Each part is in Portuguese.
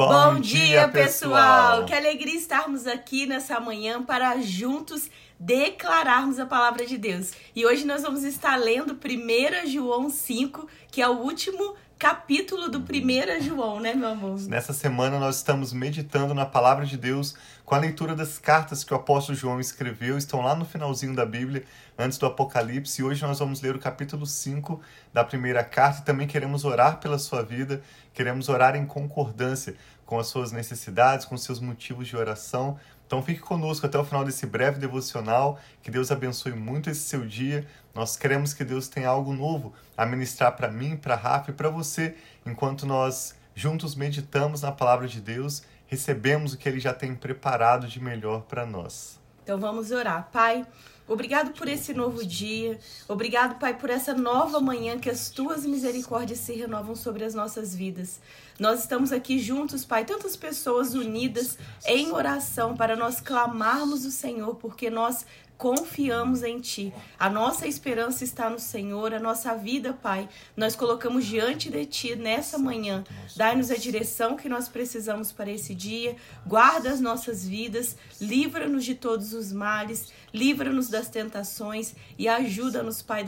Bom, Bom dia, pessoal! Que alegria estarmos aqui nessa manhã para juntos declararmos a palavra de Deus. E hoje nós vamos estar lendo 1 João 5, que é o último capítulo do 1 João, né, meu amor? Nessa semana nós estamos meditando na palavra de Deus com a leitura das cartas que o apóstolo João escreveu, estão lá no finalzinho da Bíblia, antes do Apocalipse, e hoje nós vamos ler o capítulo 5 da primeira carta e também queremos orar pela sua vida, queremos orar em concordância com as suas necessidades, com seus motivos de oração. Então fique conosco até o final desse breve devocional. Que Deus abençoe muito esse seu dia. Nós queremos que Deus tenha algo novo a ministrar para mim, para Rafa e para você, enquanto nós juntos meditamos na palavra de Deus, recebemos o que ele já tem preparado de melhor para nós. Então vamos orar. Pai, Obrigado por esse novo dia. Obrigado, Pai, por essa nova manhã que as tuas misericórdias se renovam sobre as nossas vidas. Nós estamos aqui juntos, Pai, tantas pessoas unidas em oração para nós clamarmos o Senhor, porque nós confiamos em Ti. A nossa esperança está no Senhor, a nossa vida, Pai, nós colocamos diante de Ti nessa manhã. Dai-nos a direção que nós precisamos para esse dia, guarda as nossas vidas, livra-nos de todos os males, livra-nos das tentações e ajuda-nos, Pai,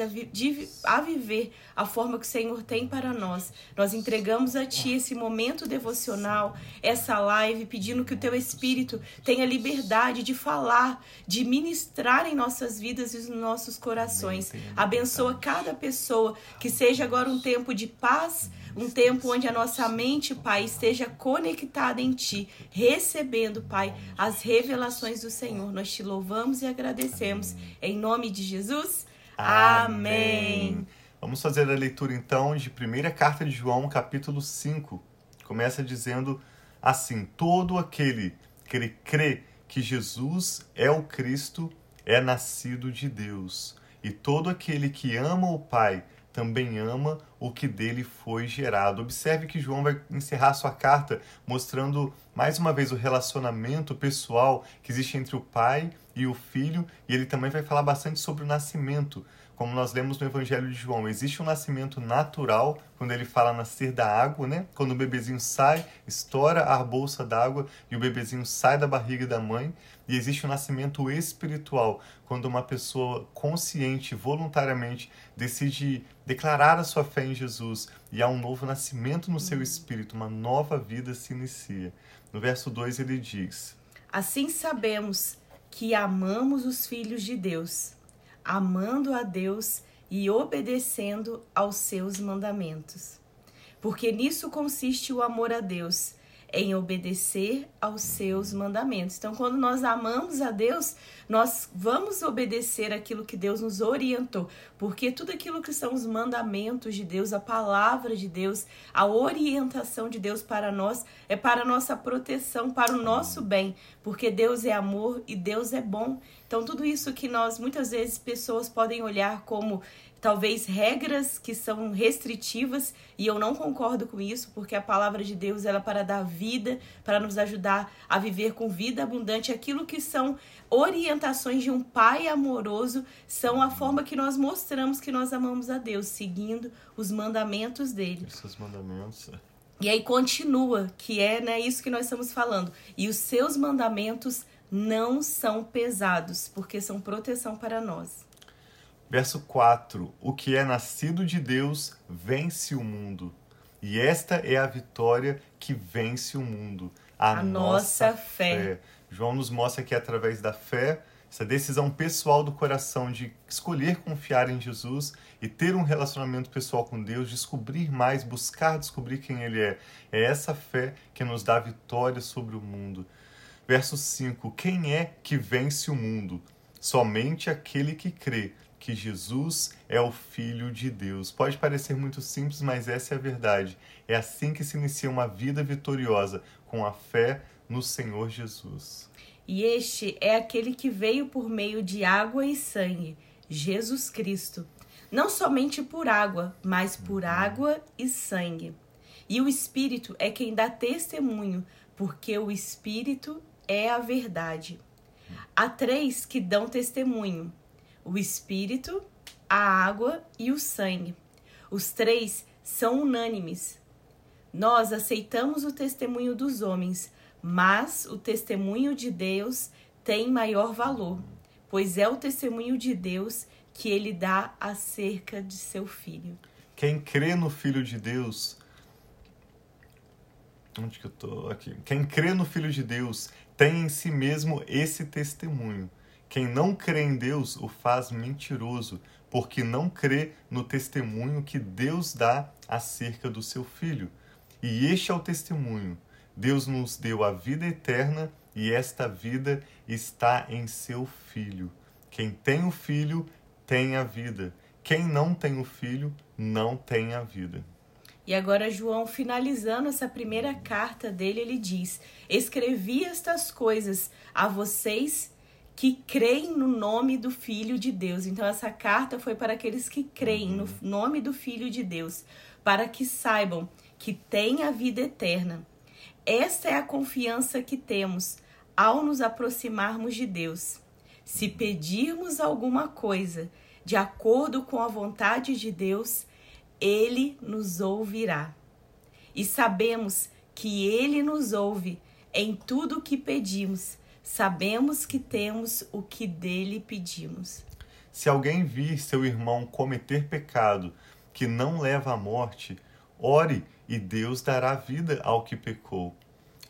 a viver a forma que o Senhor tem para nós. Nós entregamos a Ti esse momento devocional, essa live, pedindo que o Teu Espírito tenha liberdade de falar, de ministrar em nossas vidas e nos nossos corações. Abençoa cada pessoa, que seja agora um tempo de paz, um tempo onde a nossa mente, Pai, esteja conectada em Ti, recebendo, Pai, as revelações do Senhor. Nós te louvamos e agradecemos. Em nome de Jesus. Amém. Amém. Vamos fazer a leitura então de primeira carta de João, capítulo 5. Começa dizendo assim: Todo aquele que crê que Jesus é o Cristo é nascido de Deus, e todo aquele que ama o Pai também ama o que dele foi gerado. Observe que João vai encerrar sua carta mostrando mais uma vez o relacionamento pessoal que existe entre o pai e o filho, e ele também vai falar bastante sobre o nascimento como nós lemos no Evangelho de João, existe um nascimento natural, quando ele fala nascer da água, né? Quando o bebezinho sai, estoura a bolsa d'água e o bebezinho sai da barriga da mãe. E existe um nascimento espiritual, quando uma pessoa consciente, voluntariamente, decide declarar a sua fé em Jesus e há um novo nascimento no seu espírito, uma nova vida se inicia. No verso 2 ele diz: Assim sabemos que amamos os filhos de Deus amando a Deus e obedecendo aos seus mandamentos. Porque nisso consiste o amor a Deus, em obedecer aos seus mandamentos. Então, quando nós amamos a Deus, nós vamos obedecer aquilo que Deus nos orientou, porque tudo aquilo que são os mandamentos de Deus, a palavra de Deus, a orientação de Deus para nós é para nossa proteção, para o nosso bem, porque Deus é amor e Deus é bom. Então, tudo isso que nós muitas vezes pessoas podem olhar como talvez regras que são restritivas e eu não concordo com isso, porque a palavra de Deus ela é para dar vida, para nos ajudar a viver com vida abundante, aquilo que são orientações de um pai amoroso, são a forma que nós mostramos que nós amamos a Deus, seguindo os mandamentos dele. Esses mandamentos. É. E aí continua, que é né, isso que nós estamos falando. E os seus mandamentos não são pesados, porque são proteção para nós. Verso 4: O que é nascido de Deus vence o mundo. E esta é a vitória que vence o mundo, a, a nossa, nossa fé. fé. João nos mostra que através da fé, essa decisão pessoal do coração de escolher confiar em Jesus e ter um relacionamento pessoal com Deus, descobrir mais, buscar descobrir quem Ele é, é essa fé que nos dá vitória sobre o mundo. Verso 5: Quem é que vence o mundo? Somente aquele que crê que Jesus é o Filho de Deus. Pode parecer muito simples, mas essa é a verdade. É assim que se inicia uma vida vitoriosa, com a fé no Senhor Jesus. E este é aquele que veio por meio de água e sangue, Jesus Cristo. Não somente por água, mas por uhum. água e sangue. E o Espírito é quem dá testemunho, porque o Espírito é a verdade. Há três que dão testemunho o espírito, a água e o sangue. Os três são unânimes. Nós aceitamos o testemunho dos homens, mas o testemunho de Deus tem maior valor, pois é o testemunho de Deus que ele dá acerca de seu filho. Quem crê no Filho de Deus. Onde que eu tô? Aqui. Quem crê no Filho de Deus tem em si mesmo esse testemunho. Quem não crê em Deus o faz mentiroso, porque não crê no testemunho que Deus dá acerca do seu Filho. E este é o testemunho. Deus nos deu a vida eterna e esta vida está em seu Filho. Quem tem o Filho tem a vida. Quem não tem o Filho não tem a vida. E agora, João, finalizando essa primeira carta dele, ele diz: Escrevi estas coisas a vocês que creem no nome do Filho de Deus. Então, essa carta foi para aqueles que creem no uhum. nome do Filho de Deus, para que saibam que têm a vida eterna. Esta é a confiança que temos ao nos aproximarmos de Deus. Se pedirmos alguma coisa de acordo com a vontade de Deus, Ele nos ouvirá. E sabemos que Ele nos ouve em tudo o que pedimos. Sabemos que temos o que dele pedimos. Se alguém vir seu irmão cometer pecado que não leva à morte, ore e Deus dará vida ao que pecou.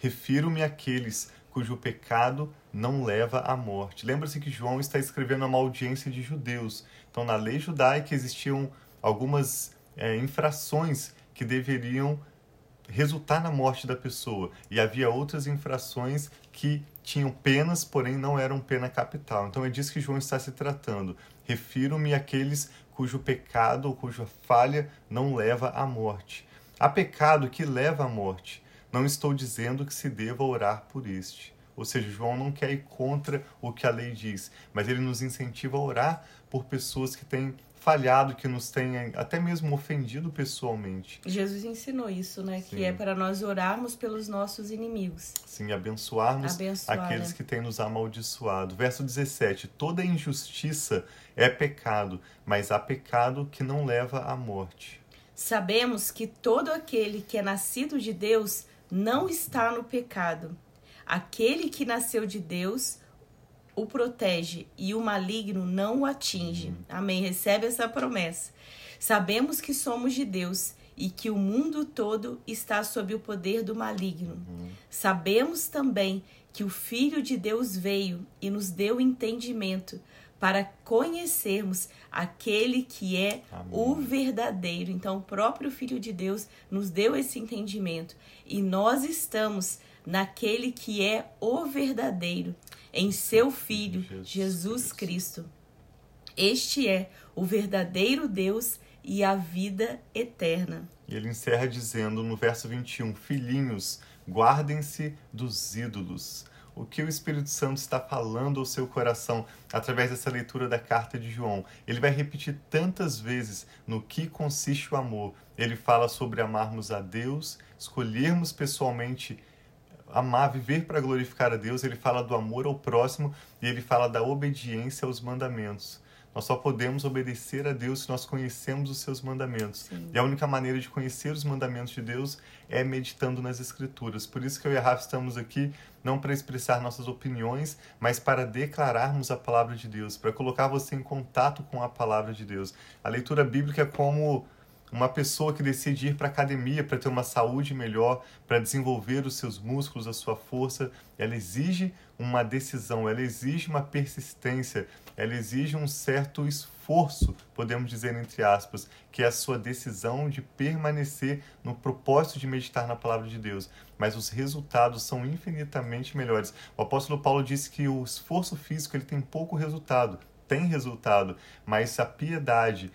Refiro-me àqueles cujo pecado não leva à morte. Lembra-se que João está escrevendo a uma audiência de judeus. Então, na lei judaica existiam algumas é, infrações que deveriam resultar na morte da pessoa. E havia outras infrações que tinham penas, porém não eram pena capital. Então é disso que João está se tratando. Refiro-me àqueles cujo pecado ou cuja falha não leva à morte. Há pecado que leva à morte. Não estou dizendo que se deva orar por este. Ou seja, João não quer ir contra o que a lei diz, mas ele nos incentiva a orar por pessoas que têm falhado, que nos têm até mesmo ofendido pessoalmente. Jesus ensinou isso, né? Sim. Que é para nós orarmos pelos nossos inimigos. Sim, abençoarmos Abençoar, aqueles né? que têm nos amaldiçoado. Verso 17: Toda injustiça é pecado, mas há pecado que não leva à morte. Sabemos que todo aquele que é nascido de Deus não está no pecado. Aquele que nasceu de Deus o protege e o maligno não o atinge. Uhum. Amém. Recebe essa promessa. Sabemos que somos de Deus e que o mundo todo está sob o poder do maligno. Uhum. Sabemos também que o Filho de Deus veio e nos deu entendimento para conhecermos aquele que é Amém. o verdadeiro. Então, o próprio Filho de Deus nos deu esse entendimento e nós estamos naquele que é o verdadeiro, em seu Filho, Jesus Cristo. Este é o verdadeiro Deus e a vida eterna. E ele encerra dizendo no verso 21: Filhinhos, guardem-se dos ídolos. O que o Espírito Santo está falando ao seu coração através dessa leitura da carta de João? Ele vai repetir tantas vezes no que consiste o amor. Ele fala sobre amarmos a Deus, escolhermos pessoalmente amar, viver para glorificar a Deus, ele fala do amor ao próximo e ele fala da obediência aos mandamentos. Nós só podemos obedecer a Deus se nós conhecemos os seus mandamentos. Sim. E a única maneira de conhecer os mandamentos de Deus é meditando nas Escrituras. Por isso que eu e a Rafa estamos aqui, não para expressar nossas opiniões, mas para declararmos a palavra de Deus, para colocar você em contato com a palavra de Deus. A leitura bíblica é como uma pessoa que decide ir para a academia para ter uma saúde melhor, para desenvolver os seus músculos, a sua força, ela exige uma decisão, ela exige uma persistência, ela exige um certo esforço, podemos dizer entre aspas, que é a sua decisão de permanecer no propósito de meditar na palavra de Deus. Mas os resultados são infinitamente melhores. O apóstolo Paulo disse que o esforço físico ele tem pouco resultado, tem resultado, mas a piedade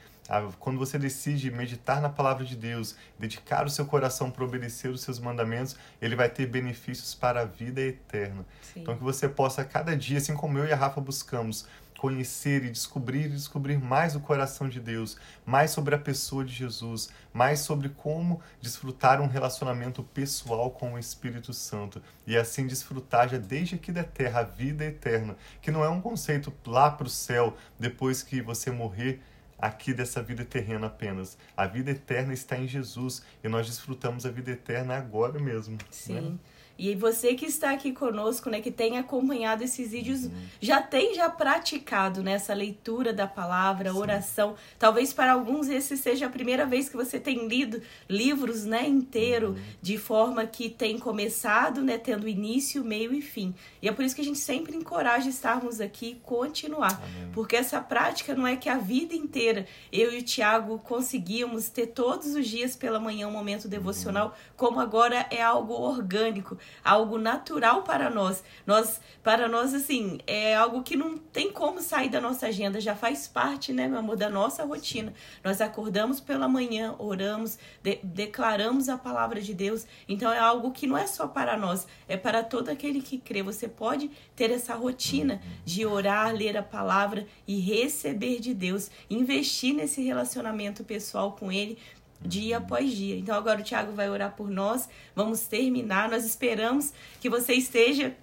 quando você decide meditar na palavra de Deus, dedicar o seu coração para obedecer os seus mandamentos, ele vai ter benefícios para a vida eterna. Sim. Então que você possa cada dia, assim como eu e a Rafa buscamos, conhecer e descobrir e descobrir mais o coração de Deus, mais sobre a pessoa de Jesus, mais sobre como desfrutar um relacionamento pessoal com o Espírito Santo e assim desfrutar já desde aqui da terra a vida eterna, que não é um conceito lá para o céu depois que você morrer aqui dessa vida terrena apenas. A vida eterna está em Jesus e nós desfrutamos a vida eterna agora mesmo. Sim. Né? E você que está aqui conosco, né, que tem acompanhado esses vídeos, uhum. já tem já praticado nessa né, leitura da palavra, Sim. oração. Talvez para alguns esse seja a primeira vez que você tem lido livros, né, inteiro, uhum. de forma que tem começado, né, tendo início, meio e fim. E é por isso que a gente sempre encoraja estarmos aqui e continuar. Amém. Porque essa prática não é que a vida inteira eu e o Tiago conseguimos ter todos os dias pela manhã um momento devocional, uhum. como agora é algo orgânico algo natural para nós. Nós, para nós, assim, é algo que não tem como sair da nossa agenda, já faz parte, né, meu amor, da nossa rotina. Nós acordamos pela manhã, oramos, de, declaramos a palavra de Deus. Então é algo que não é só para nós, é para todo aquele que crê. Você pode ter essa rotina de orar, ler a palavra e receber de Deus, investir nesse relacionamento pessoal com Ele, dia após dia. Então agora o Tiago vai orar por nós. Vamos terminar. Nós esperamos que você esteja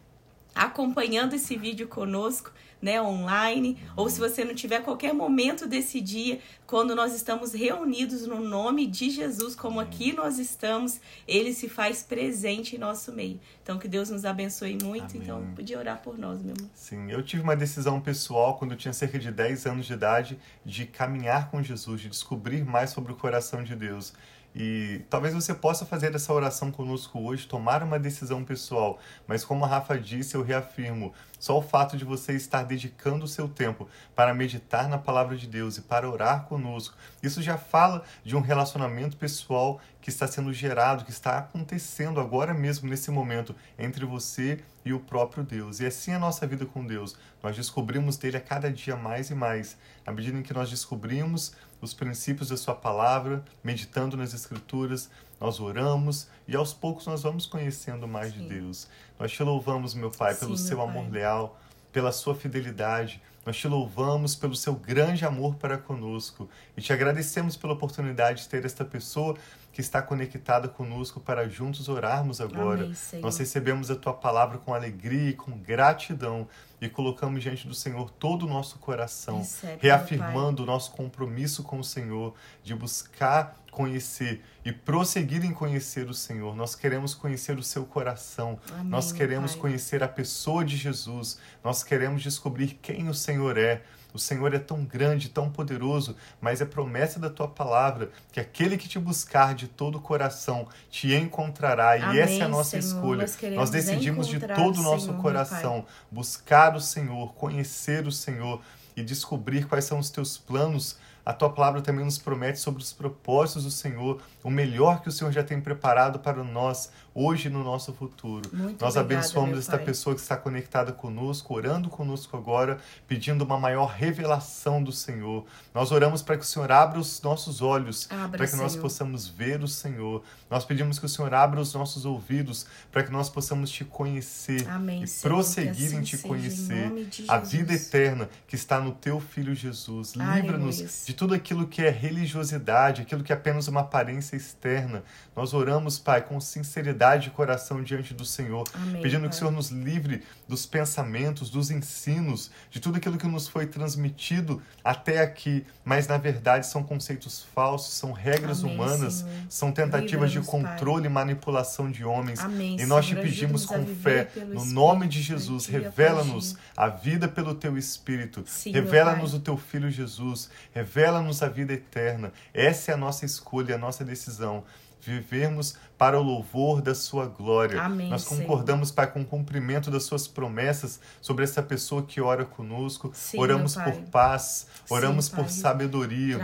acompanhando esse vídeo conosco né, online, ou se você não tiver qualquer momento desse dia, quando nós estamos reunidos no nome de Jesus, como aqui nós estamos, ele se faz presente em nosso meio. Então que Deus nos abençoe muito. Amém. Então, podia orar por nós, meu amor. Sim, eu tive uma decisão pessoal quando eu tinha cerca de 10 anos de idade de caminhar com Jesus, de descobrir mais sobre o coração de Deus. E talvez você possa fazer essa oração conosco hoje, tomar uma decisão pessoal, mas como a Rafa disse, eu reafirmo: só o fato de você estar dedicando o seu tempo para meditar na palavra de Deus e para orar conosco, isso já fala de um relacionamento pessoal que está sendo gerado, que está acontecendo agora mesmo, nesse momento, entre você e o próprio Deus. E assim é a nossa vida com Deus. Nós descobrimos dele a cada dia mais e mais. À medida em que nós descobrimos os princípios da Sua palavra, meditando nas Escrituras, nós oramos e aos poucos nós vamos conhecendo mais Sim. de Deus. Nós te louvamos, meu Pai, pelo Sim, seu amor pai. leal, pela sua fidelidade. Nós te louvamos pelo seu grande amor para conosco e te agradecemos pela oportunidade de ter esta pessoa que está conectada conosco para juntos orarmos agora. Amém, Nós recebemos a tua palavra com alegria e com gratidão e colocamos diante do Senhor todo o nosso coração, Recebe, reafirmando o nosso compromisso com o Senhor de buscar conhecer e prosseguir em conhecer o Senhor. Nós queremos conhecer o seu coração. Amém, Nós queremos pai. conhecer a pessoa de Jesus. Nós queremos descobrir quem o Senhor é. O Senhor é tão grande, tão poderoso, mas é promessa da tua palavra que aquele que te buscar de todo o coração te encontrará. Amém, e essa é a nossa Senhor, escolha. Nós, nós decidimos de todo o nosso Senhor, coração buscar o Senhor, conhecer o Senhor e descobrir quais são os teus planos a tua palavra também nos promete sobre os propósitos do Senhor, o melhor que o Senhor já tem preparado para nós hoje e no nosso futuro. Muito Nós obrigada, abençoamos esta pai. pessoa que está conectada conosco, orando conosco agora, pedindo uma maior revelação do Senhor. Nós oramos para que o Senhor abra os nossos olhos, abra, para que Senhor. nós possamos ver o Senhor. Nós pedimos que o Senhor abra os nossos ouvidos, para que nós possamos te conhecer Amém, e Senhor, prosseguir assim em te conhecer. Em a vida eterna que está no teu Filho Jesus. Livra-nos de de tudo aquilo que é religiosidade, aquilo que é apenas uma aparência externa. Nós oramos, Pai, com sinceridade de coração diante do Senhor, Amém, pedindo pai. que o Senhor nos livre dos pensamentos, dos ensinos, de tudo aquilo que nos foi transmitido até aqui, mas na verdade são conceitos falsos, são regras Amém, humanas, Senhor. são tentativas de controle pai. e manipulação de homens. Amém, e nós Senhor, te pedimos com fé, no Espírito, nome de Jesus, revela-nos a vida pelo teu Espírito, revela-nos o teu Filho Jesus, revela revela-nos a vida eterna. Essa é a nossa escolha, a nossa decisão. Vivermos para o louvor da sua glória. Amém, Nós concordamos, Senhor. Pai, com o cumprimento das suas promessas sobre essa pessoa que ora conosco. Sim, oramos por paz, oramos Sim, por sabedoria,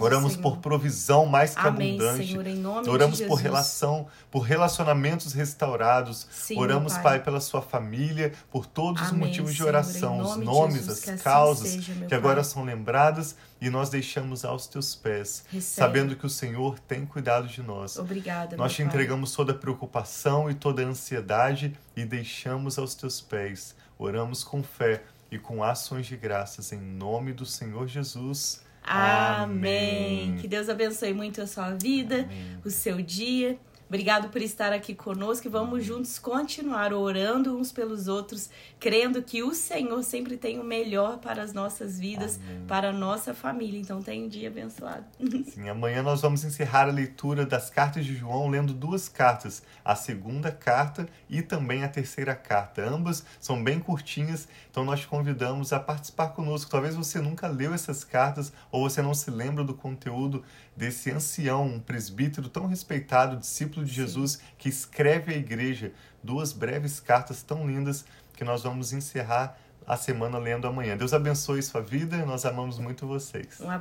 oramos por provisão mais que Amém, abundante. Senhor, nome oramos por relação, por relacionamentos restaurados. Sim, oramos, pai. pai. pela sua família, por todos Amém, os motivos de oração, os nomes, as assim causas seja, que agora são lembradas e nós deixamos aos teus pés, Recebe. sabendo que o Senhor tem cuidado de nós. Obrigada, nós te entregamos toda a preocupação e toda a ansiedade e deixamos aos teus pés. Oramos com fé e com ações de graças em nome do Senhor Jesus. Amém. Amém. Que Deus abençoe muito a sua vida, Amém. o seu dia. Obrigado por estar aqui conosco e vamos juntos continuar orando uns pelos outros, crendo que o Senhor sempre tem o melhor para as nossas vidas, Amém. para a nossa família. Então, tenha um dia abençoado. Sim, amanhã nós vamos encerrar a leitura das cartas de João lendo duas cartas, a segunda carta e também a terceira carta. Ambas são bem curtinhas, então nós te convidamos a participar conosco. Talvez você nunca leu essas cartas ou você não se lembra do conteúdo desse ancião, um presbítero tão respeitado, discípulo de Jesus, que escreve à igreja duas breves cartas tão lindas que nós vamos encerrar a semana lendo amanhã. Deus abençoe sua vida, nós amamos muito vocês. Um.